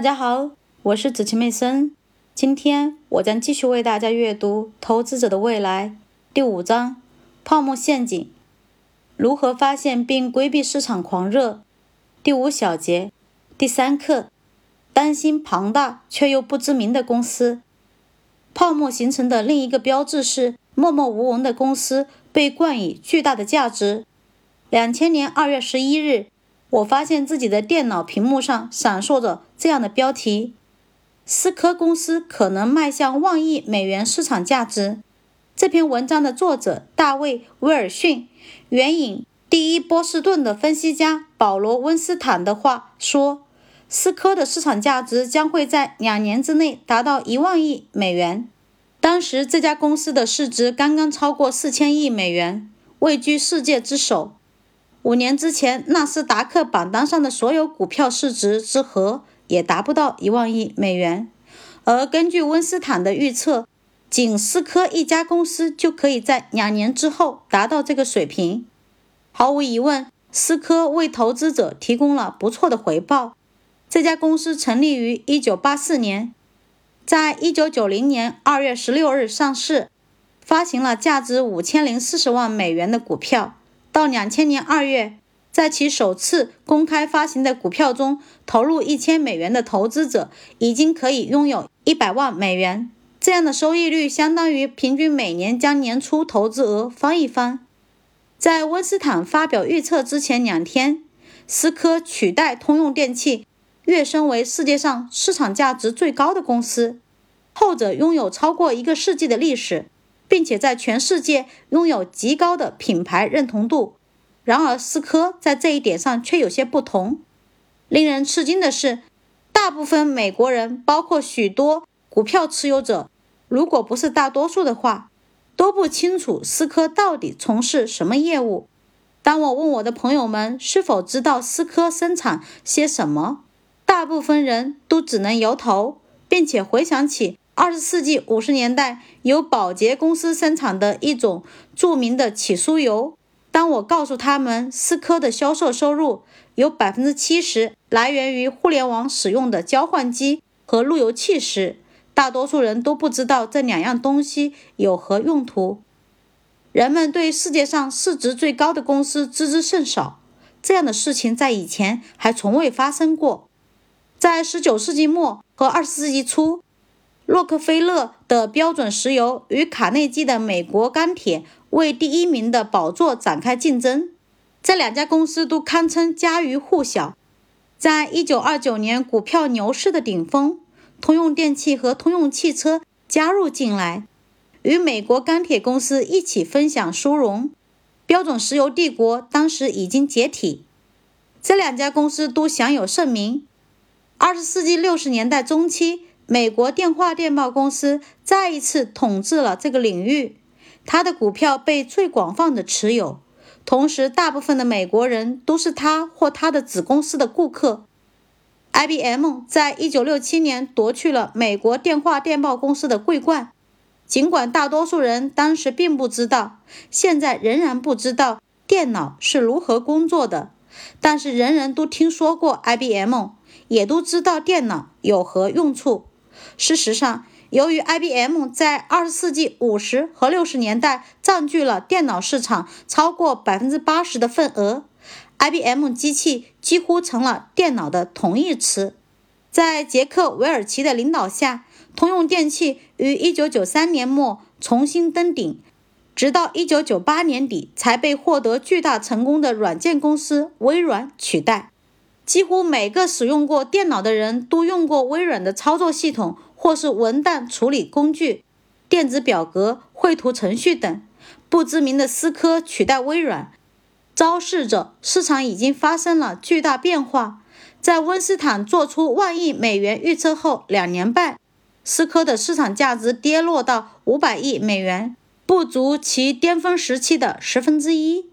大家好，我是子晴妹森。今天我将继续为大家阅读《投资者的未来》第五章：泡沫陷阱，如何发现并规避市场狂热。第五小节，第三课：担心庞大却又不知名的公司。泡沫形成的另一个标志是默默无闻的公司被冠以巨大的价值。两千年二月十一日。我发现自己的电脑屏幕上闪烁着这样的标题：“思科公司可能迈向万亿美元市场价值。”这篇文章的作者大卫·威尔逊援引第一波士顿的分析家保罗·温斯坦的话说：“思科的市场价值将会在两年之内达到一万亿美元。”当时这家公司的市值刚刚超过四千亿美元，位居世界之首。五年之前，纳斯达克榜单上的所有股票市值之和也达不到一万亿美元。而根据温斯坦的预测，仅思科一家公司就可以在两年之后达到这个水平。毫无疑问，思科为投资者提供了不错的回报。这家公司成立于1984年，在1990年2月16日上市，发行了价值五千零四十万美元的股票。到两千年二月，在其首次公开发行的股票中投入一千美元的投资者已经可以拥有一百万美元。这样的收益率相当于平均每年将年初投资额翻一番。在温斯坦发表预测之前两天，思科取代通用电气跃升为世界上市场价值最高的公司，后者拥有超过一个世纪的历史。并且在全世界拥有极高的品牌认同度。然而，思科在这一点上却有些不同。令人吃惊的是，大部分美国人，包括许多股票持有者，如果不是大多数的话，都不清楚思科到底从事什么业务。当我问我的朋友们是否知道思科生产些什么，大部分人都只能摇头，并且回想起。二十世纪五十年代，由宝洁公司生产的一种著名的起酥油。当我告诉他们，思科的销售收入有百分之七十来源于互联网使用的交换机和路由器时，大多数人都不知道这两样东西有何用途。人们对世界上市值最高的公司知之甚少，这样的事情在以前还从未发生过。在十九世纪末和二十世纪初。洛克菲勒的标准石油与卡内基的美国钢铁为第一名的宝座展开竞争，这两家公司都堪称家喻户晓。在一九二九年股票牛市的顶峰，通用电气和通用汽车加入进来，与美国钢铁公司一起分享殊荣。标准石油帝国当时已经解体，这两家公司都享有盛名。二十世纪六十年代中期。美国电话电报公司再一次统治了这个领域，它的股票被最广泛的持有，同时大部分的美国人都是它或它的子公司的顾客。IBM 在一九六七年夺去了美国电话电报公司的桂冠，尽管大多数人当时并不知道，现在仍然不知道电脑是如何工作的，但是人人都听说过 IBM，也都知道电脑有何用处。事实上，由于 IBM 在二十世纪五十和六十年代占据了电脑市场超过百分之八十的份额，IBM 机器几乎成了电脑的同义词。在杰克·韦尔奇的领导下，通用电气于一九九三年末重新登顶，直到一九九八年底才被获得巨大成功的软件公司微软取代。几乎每个使用过电脑的人都用过微软的操作系统。或是文档处理工具、电子表格、绘图程序等。不知名的思科取代微软，昭示着市场已经发生了巨大变化。在温斯坦做出万亿美元预测后两年半，思科的市场价值跌落到五百亿美元，不足其巅峰时期的十分之一。